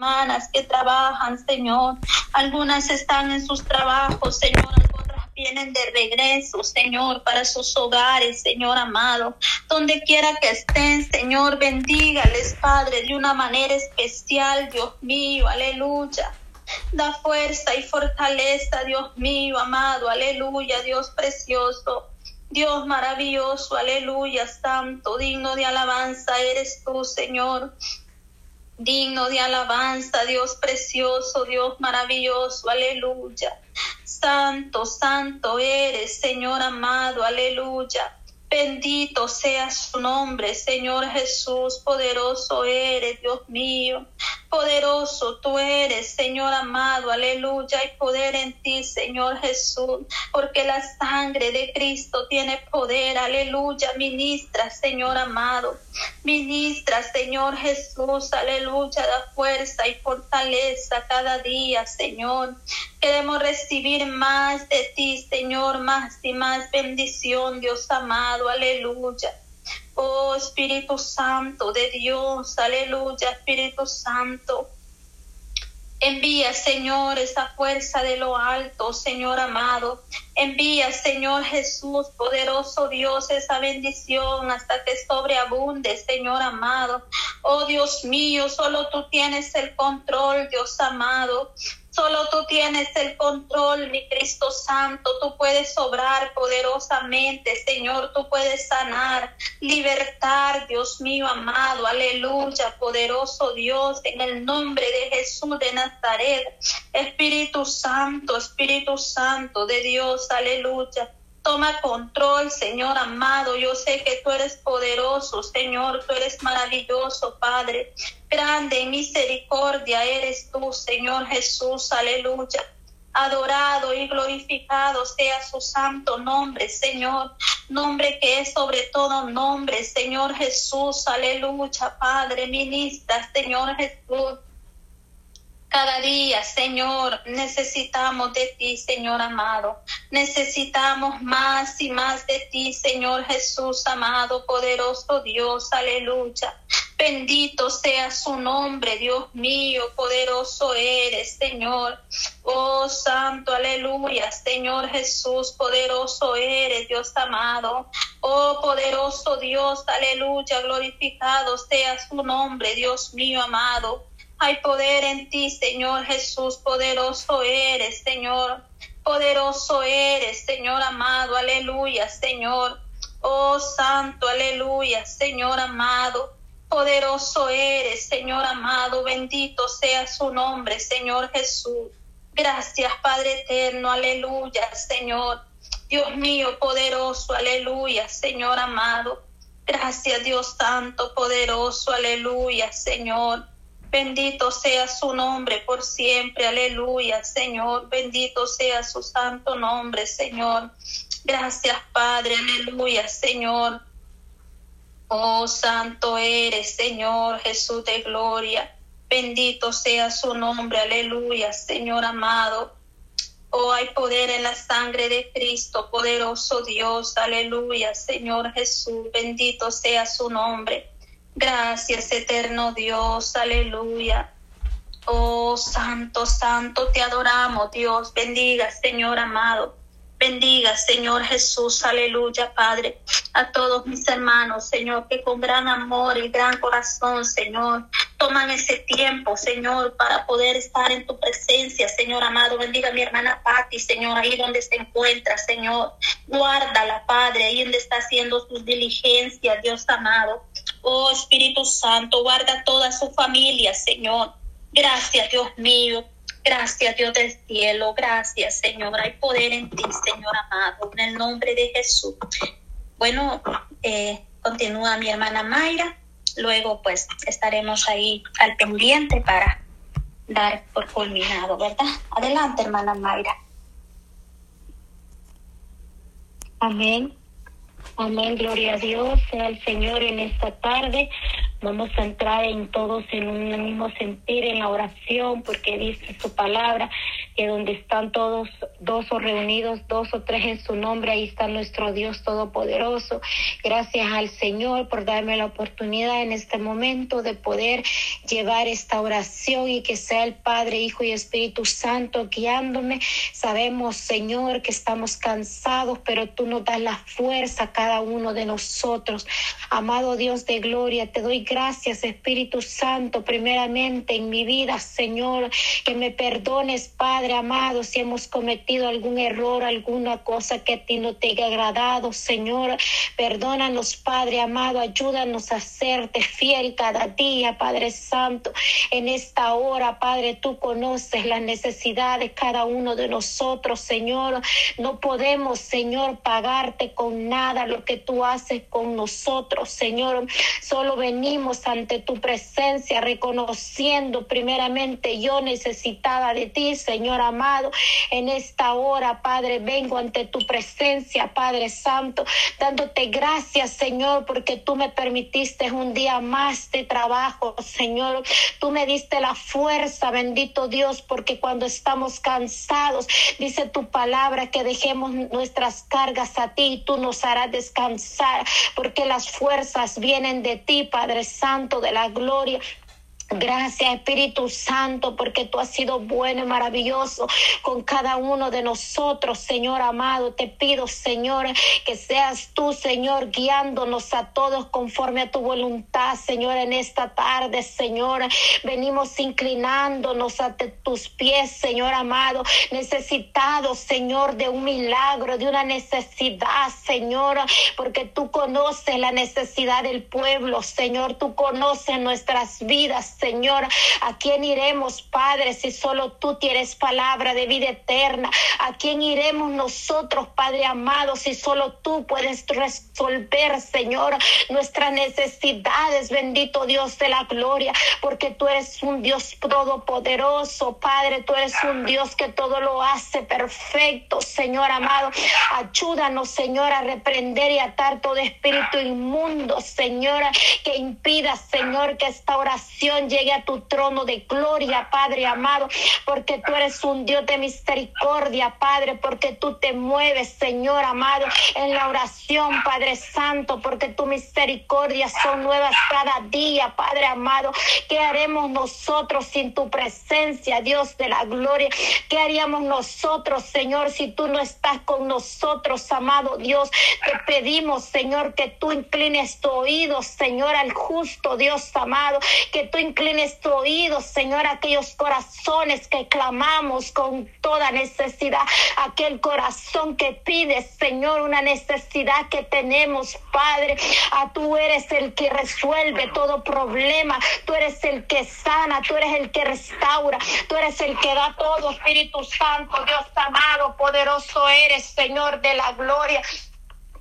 hermanas que trabajan, Señor. Algunas están en sus trabajos, Señor. Otras vienen de regreso, Señor, para sus hogares, Señor amado. Donde quiera que estén, Señor, bendígales, Padre, de una manera especial, Dios mío. Aleluya. Da fuerza y fortaleza, Dios mío, amado. Aleluya, Dios precioso. Dios maravilloso, aleluya, santo, digno de alabanza eres tú, Señor digno de alabanza, Dios precioso, Dios maravilloso, aleluya. Santo, santo eres, Señor amado, aleluya. Bendito sea su nombre, Señor Jesús, poderoso eres, Dios mío. Poderoso tú eres, Señor amado, aleluya, hay poder en ti, Señor Jesús, porque la sangre de Cristo tiene poder, aleluya, ministra, Señor amado, ministra, Señor Jesús, aleluya, da fuerza y fortaleza cada día, Señor. Queremos recibir más de ti, Señor, más y más bendición, Dios amado, aleluya. Oh Espíritu Santo de Dios, aleluya, Espíritu Santo. Envía, Señor, esa fuerza de lo alto, Señor amado. Envía, Señor Jesús, poderoso Dios, esa bendición hasta que sobreabunde, Señor amado. Oh Dios mío, solo tú tienes el control, Dios amado. Solo tú tienes el control, mi Cristo Santo. Tú puedes obrar poderosamente, Señor. Tú puedes sanar, libertar, Dios mío amado. Aleluya, poderoso Dios, en el nombre de Jesús de Nazaret. Espíritu Santo, Espíritu Santo de Dios, aleluya. Toma control, Señor amado. Yo sé que tú eres poderoso, Señor. Tú eres maravilloso, Padre. Grande en misericordia eres tú, Señor Jesús. Aleluya. Adorado y glorificado sea su santo nombre, Señor. Nombre que es sobre todo nombre, Señor Jesús. Aleluya, Padre. Ministra, Señor Jesús. Cada día, Señor, necesitamos de ti, Señor amado. Necesitamos más y más de ti, Señor Jesús amado, poderoso Dios. Aleluya. Bendito sea su nombre, Dios mío, poderoso eres, Señor. Oh Santo, aleluya, Señor Jesús, poderoso eres, Dios amado. Oh poderoso Dios, aleluya, glorificado sea su nombre, Dios mío amado. Hay poder en ti, Señor Jesús, poderoso eres, Señor. Poderoso eres, Señor amado, aleluya, Señor. Oh Santo, aleluya, Señor amado. Poderoso eres, Señor amado, bendito sea su nombre, Señor Jesús. Gracias, Padre eterno, aleluya, Señor. Dios mío, poderoso, aleluya, Señor amado. Gracias, Dios Santo, poderoso, aleluya, Señor. Bendito sea su nombre por siempre, aleluya, Señor. Bendito sea su santo nombre, Señor. Gracias, Padre, aleluya, Señor. Oh, santo eres, Señor Jesús de gloria. Bendito sea su nombre, aleluya, Señor amado. Oh, hay poder en la sangre de Cristo, poderoso Dios, aleluya, Señor Jesús. Bendito sea su nombre. Gracias, eterno Dios, aleluya. Oh, santo, santo, te adoramos, Dios. Bendiga, Señor amado. Bendiga, Señor Jesús, aleluya, Padre, a todos mis hermanos, Señor, que con gran amor y gran corazón, Señor, toman ese tiempo, Señor, para poder estar en tu presencia, Señor amado. Bendiga a mi hermana Patti, Señor, ahí donde se encuentra, Señor. Guárdala, Padre, ahí donde está haciendo sus diligencias, Dios amado. Oh Espíritu Santo, guarda toda su familia, Señor. Gracias, Dios mío. Gracias, Dios del cielo. Gracias, Señor. Hay poder en ti, Señor amado. En el nombre de Jesús. Bueno, eh, continúa mi hermana Mayra. Luego, pues, estaremos ahí al pendiente para dar por culminado, ¿verdad? Adelante, hermana Mayra. Amén. Amén, gloria a Dios, sea el Señor en esta tarde. Vamos a entrar en todos en un mismo sentir en la oración, porque dice su palabra donde están todos dos o reunidos, dos o tres en su nombre, ahí está nuestro Dios Todopoderoso. Gracias al Señor por darme la oportunidad en este momento de poder llevar esta oración y que sea el Padre, Hijo y Espíritu Santo guiándome. Sabemos, Señor, que estamos cansados, pero tú nos das la fuerza a cada uno de nosotros. Amado Dios de gloria, te doy gracias, Espíritu Santo, primeramente en mi vida, Señor, que me perdones, Padre amado, si hemos cometido algún error, alguna cosa que a ti no te haya agradado, Señor. Perdónanos, Padre amado, ayúdanos a serte fiel cada día, Padre Santo. En esta hora, Padre, tú conoces las necesidades de cada uno de nosotros, Señor. No podemos, Señor, pagarte con nada lo que tú haces con nosotros, Señor. Solo venimos ante tu presencia reconociendo primeramente yo necesitada de ti, Señor amado. En esta hora, Padre, vengo ante tu presencia, Padre Santo, dándote gracias, Señor, porque tú me permitiste un día más de trabajo, Señor. Tú me diste la fuerza, bendito Dios, porque cuando estamos cansados, dice tu palabra que dejemos nuestras cargas a ti y tú nos harás descansar, porque las fuerzas vienen de ti, Padre Santo de la gloria. Gracias Espíritu Santo porque tú has sido bueno y maravilloso con cada uno de nosotros, Señor amado. Te pido, Señor, que seas tú, Señor, guiándonos a todos conforme a tu voluntad, Señor, en esta tarde, Señor. Venimos inclinándonos ante tus pies, Señor amado, necesitados, Señor, de un milagro, de una necesidad, Señor, porque tú conoces la necesidad del pueblo, Señor. Tú conoces nuestras vidas, Señor. ¿A quién iremos, Padre, si solo tú tienes palabra de vida eterna? ¿A quién iremos nosotros, Padre amado, si solo tú puedes resolver, Señor, nuestras necesidades, bendito Dios de la gloria? Porque tú eres un Dios todopoderoso, Padre, tú eres un Dios que todo lo hace perfecto, Señor amado. Ayúdanos, Señor, a reprender y atar todo espíritu inmundo, Señora, que impida, Señor, que esta oración llegue a tu trono de gloria, Padre amado, porque tú eres un Dios de misericordia, Padre, porque tú te mueves, Señor amado, en la oración, Padre Santo, porque tu misericordia son nuevas cada día, Padre amado. ¿Qué haremos nosotros sin tu presencia, Dios de la gloria? ¿Qué haríamos nosotros, Señor, si tú no estás con nosotros, amado Dios? Te pedimos, Señor, que tú inclines tu oído, Señor, al justo Dios amado, que tú inclines inclines tu oído, Señor, aquellos corazones que clamamos con toda necesidad, aquel corazón que pide, Señor, una necesidad que tenemos, Padre. A ah, tú eres el que resuelve todo problema, tú eres el que sana, tú eres el que restaura, tú eres el que da todo, Espíritu Santo, Dios amado, poderoso eres, Señor de la gloria.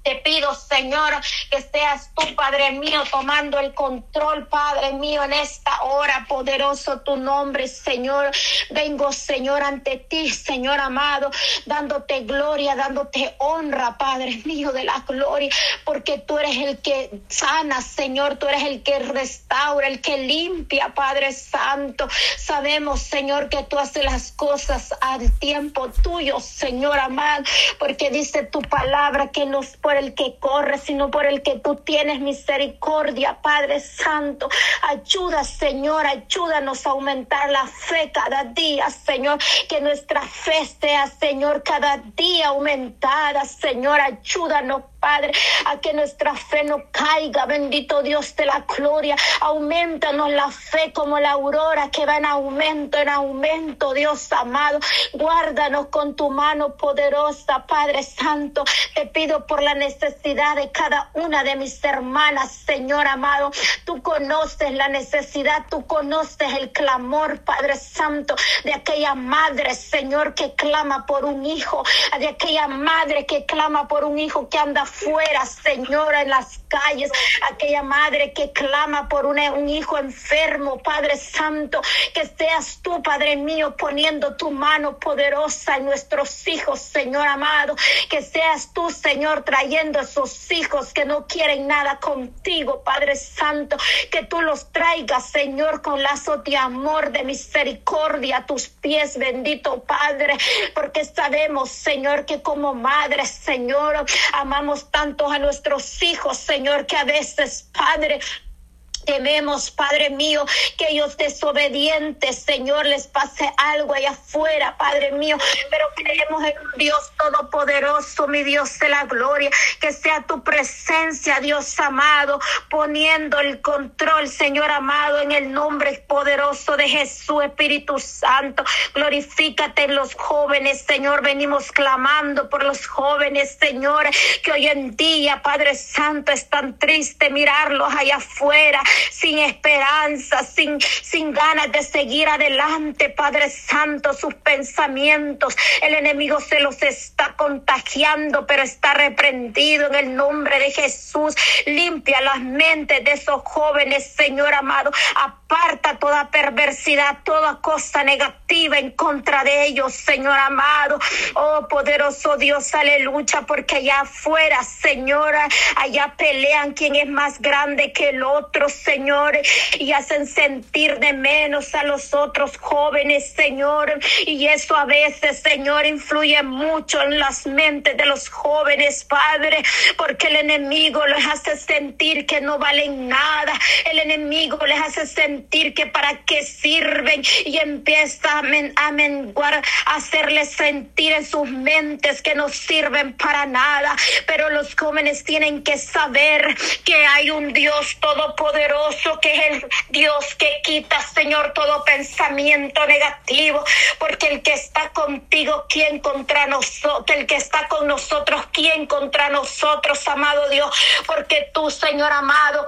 Te pido, Señor, que seas tú, Padre mío, tomando el control, Padre mío, en esta hora, poderoso tu nombre, Señor. Vengo, Señor, ante ti, Señor amado, dándote gloria, dándote honra, Padre mío, de la gloria, porque tú eres el que sana, Señor, tú eres el que restaura, el que limpia, Padre Santo. Sabemos, Señor, que tú haces las cosas al tiempo tuyo, Señor amado, porque dice tu palabra que nos por el que corre, sino por el que tú tienes misericordia, Padre Santo. Ayuda, Señor, ayúdanos a aumentar la fe cada día, Señor. Que nuestra fe sea, Señor, cada día aumentada, Señor. Ayúdanos, Padre, a que nuestra fe no caiga, bendito Dios de la gloria. Aumentanos la fe como la aurora que va en aumento, en aumento, Dios amado. Guárdanos con tu mano poderosa, Padre Santo. Te pido por la necesidad de cada una de mis hermanas, Señor amado. Tú conoces la necesidad, tú conoces el clamor, Padre Santo, de aquella madre, Señor, que clama por un hijo, de aquella madre que clama por un hijo que anda afuera, Señora, en las calles, aquella madre que clama por un hijo enfermo, Padre Santo, que seas tú, Padre mío, poniendo tu mano poderosa en nuestros hijos, Señor amado, que seas tú, Señor, trayendo a esos hijos que no quieren nada contigo, Padre Santo, que tú los traigas, Señor, con lazo de amor, de misericordia a tus pies, bendito Padre, porque sabemos, Señor, que como madre, Señor, amamos tanto a nuestros hijos, Señor, que a veces, Padre, Tememos, Padre mío, que ellos desobedientes, Señor, les pase algo allá afuera, Padre mío, pero creemos en Dios Todopoderoso, mi Dios de la gloria, que sea tu presencia, Dios amado, poniendo el control, Señor amado, en el nombre poderoso de Jesús, Espíritu Santo. Glorifícate en los jóvenes, Señor, venimos clamando por los jóvenes, Señor, que hoy en día, Padre Santo, es tan triste mirarlos allá afuera sin esperanza, sin, sin ganas de seguir adelante, Padre Santo, sus pensamientos. El enemigo se los está contagiando, pero está reprendido en el nombre de Jesús. Limpia las mentes de esos jóvenes, Señor amado. Aparta toda perversidad, toda cosa negativa en contra de ellos, Señor amado. Oh, poderoso Dios, aleluya, porque allá afuera, Señora, allá pelean quién es más grande que el otro, Señor, y hacen sentir de menos a los otros jóvenes, Señor. Y eso a veces, Señor, influye mucho en las mentes de los jóvenes, Padre, porque el enemigo les hace sentir que no valen nada. El enemigo les hace sentir que para qué sirven y empieza a, menguar, a hacerles sentir en sus mentes que no sirven para nada. Pero los jóvenes tienen que saber que hay un Dios todopoderoso que es el Dios que quita, Señor, todo pensamiento negativo, porque el que está contigo, ¿quién contra nosotros? El que está con nosotros, ¿quién contra nosotros, amado Dios? Porque tú, Señor amado,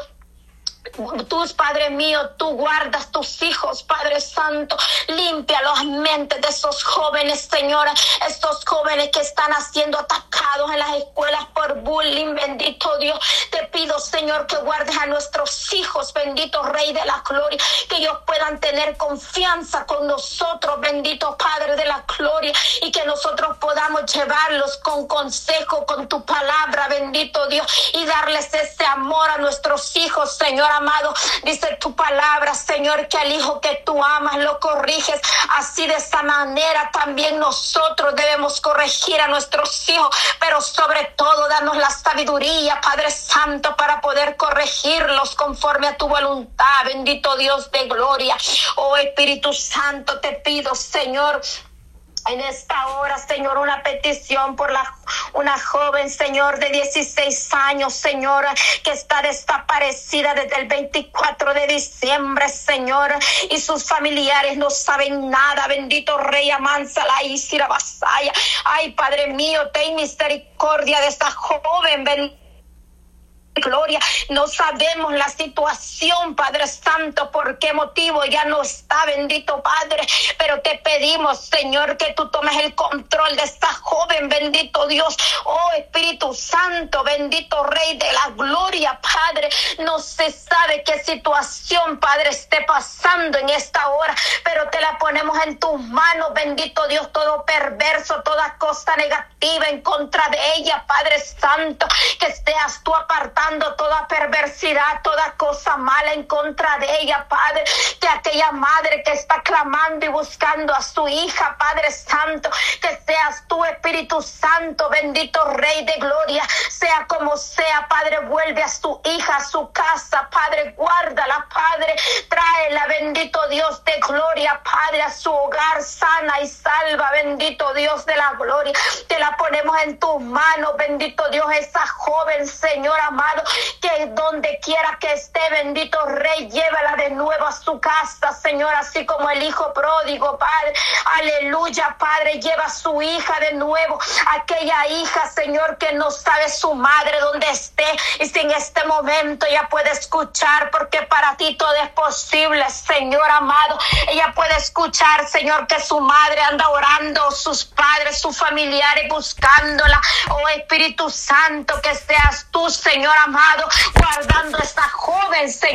Tus, Padre mío, tú guardas tus hijos, Padre Santo. Limpia las mentes de esos jóvenes, Señora. Estos jóvenes que están siendo atacados en las escuelas por bullying, bendito Dios. Te pido, Señor, que guardes a nuestros hijos, bendito Rey de la Gloria. Que ellos puedan tener confianza con nosotros, bendito Padre de la Gloria. Y que nosotros podamos llevarlos con consejo, con tu palabra, bendito Dios. Y darles ese amor a nuestros hijos, Señor amado. Dice tu palabra, Señor, que al hijo que tú amas lo corriges. Así de esa manera también nosotros debemos corregir a nuestros hijos, pero sobre todo danos la sabiduría, Padre Santo, para poder corregirlos conforme a tu voluntad. Bendito Dios de gloria. Oh Espíritu Santo, te pido, Señor, en esta hora, Señor, una petición por la, una joven, Señor, de 16 años, Señor, que está desaparecida desde el 24 de diciembre, Señor, y sus familiares no saben nada. Bendito Rey Amansala y Basaya. Ay, Padre mío, ten misericordia de esta joven. Bendito Gloria, no sabemos la situación, Padre Santo, por qué motivo. Ya no está, bendito Padre, pero te pedimos, Señor, que tú tomes el control de esta joven, bendito Dios, oh Espíritu Santo, bendito Rey de la Gloria, Padre, no se sabe qué situación, Padre, esté pasando en esta hora, pero te la ponemos en tus manos, bendito Dios, todo perverso, toda cosa negativa en contra de ella, Padre Santo, que seas tú toda perversidad, toda cosa mala en contra de ella, Padre. Que aquella madre que está clamando y buscando a su hija, Padre Santo, que seas tú, Espíritu Santo, bendito Rey de Gloria, sea como sea, Padre, vuelve a su hija, a su casa, Padre, guárdala, Padre, tráela, bendito Dios de gloria, Padre, a su hogar sana y salva, bendito Dios de la gloria. Te la ponemos en tus manos, bendito Dios, esa joven, Señor amado que donde quiera que esté, bendito Rey, llévala de nuevo a su casa, Señor, así como el Hijo pródigo, Padre. Aleluya, Padre, lleva a su hija de nuevo, aquella hija, Señor, que no sabe su madre donde esté y si en este momento ella puede escuchar, porque para ti todo es posible, Señor amado. Ella puede escuchar, Señor, que su madre anda orando, sus padres, sus familiares buscándola. Oh Espíritu Santo, que seas tú, Señor amado, guardando a esta joven, Señor.